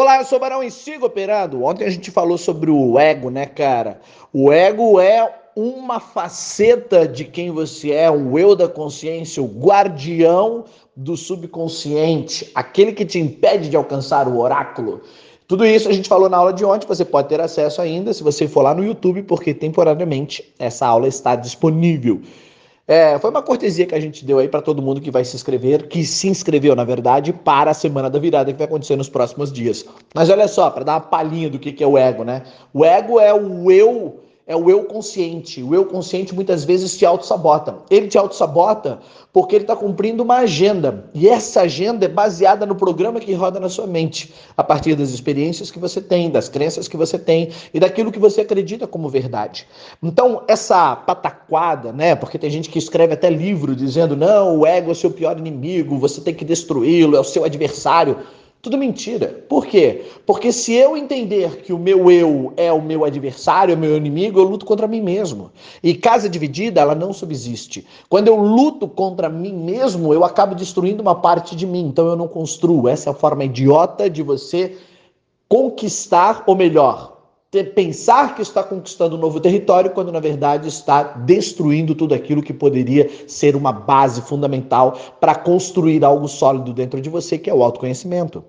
Olá, eu sou Barão e sigo operando. Ontem a gente falou sobre o ego, né, cara? O ego é uma faceta de quem você é, o eu da consciência, o guardião do subconsciente, aquele que te impede de alcançar o oráculo. Tudo isso a gente falou na aula de ontem, você pode ter acesso ainda se você for lá no YouTube, porque temporariamente essa aula está disponível. É, foi uma cortesia que a gente deu aí para todo mundo que vai se inscrever, que se inscreveu, na verdade, para a semana da virada que vai acontecer nos próximos dias. Mas olha só, para dar uma palhinha do que, que é o ego, né? O ego é o eu é o eu consciente. O eu consciente muitas vezes te auto-sabota. Ele te auto-sabota porque ele está cumprindo uma agenda. E essa agenda é baseada no programa que roda na sua mente, a partir das experiências que você tem, das crenças que você tem e daquilo que você acredita como verdade. Então, essa pataquada, né? Porque tem gente que escreve até livro dizendo: não, o ego é o seu pior inimigo, você tem que destruí-lo, é o seu adversário. Tudo mentira. Por quê? Porque se eu entender que o meu eu é o meu adversário, é o meu inimigo, eu luto contra mim mesmo. E casa dividida, ela não subsiste. Quando eu luto contra mim mesmo, eu acabo destruindo uma parte de mim. Então eu não construo. Essa é a forma idiota de você conquistar, ou melhor, pensar que está conquistando um novo território, quando na verdade está destruindo tudo aquilo que poderia ser uma base fundamental para construir algo sólido dentro de você, que é o autoconhecimento.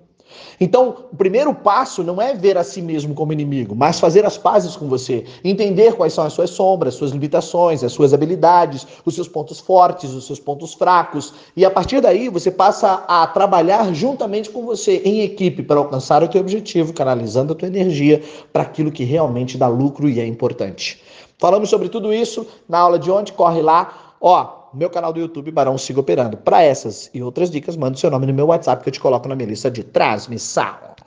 Então, o primeiro passo não é ver a si mesmo como inimigo, mas fazer as pazes com você, entender quais são as suas sombras, suas limitações, as suas habilidades, os seus pontos fortes, os seus pontos fracos, e a partir daí você passa a trabalhar juntamente com você em equipe para alcançar o teu objetivo, canalizando a tua energia para aquilo que realmente dá lucro e é importante. Falamos sobre tudo isso na aula de ontem, corre lá, ó, meu canal do YouTube, Barão Siga Operando. Para essas e outras dicas, manda seu nome no meu WhatsApp que eu te coloco na minha lista de transmissão.